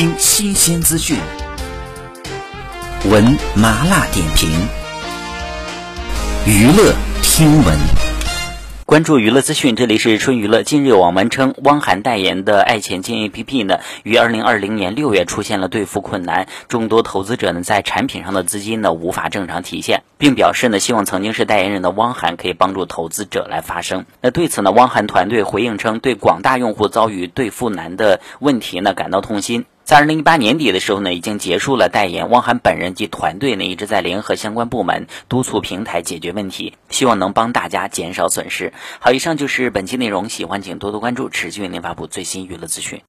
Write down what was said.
听新鲜资讯，闻麻辣点评，娱乐听闻。关注娱乐资讯，这里是春娱乐。近日，网文称汪涵代言的爱钱金 A P P 呢，于二零二零年六月出现了兑付困难，众多投资者呢在产品上的资金呢无法正常提现，并表示呢希望曾经是代言人的汪涵可以帮助投资者来发声。那对此呢，汪涵团队回应称，对广大用户遭遇兑付难的问题呢感到痛心。在二零一八年底的时候呢，已经结束了代言。汪涵本人及团队呢，一直在联合相关部门督促平台解决问题，希望能帮大家减少损失。好，以上就是本期内容，喜欢请多多关注，持续为您发布最新娱乐资讯。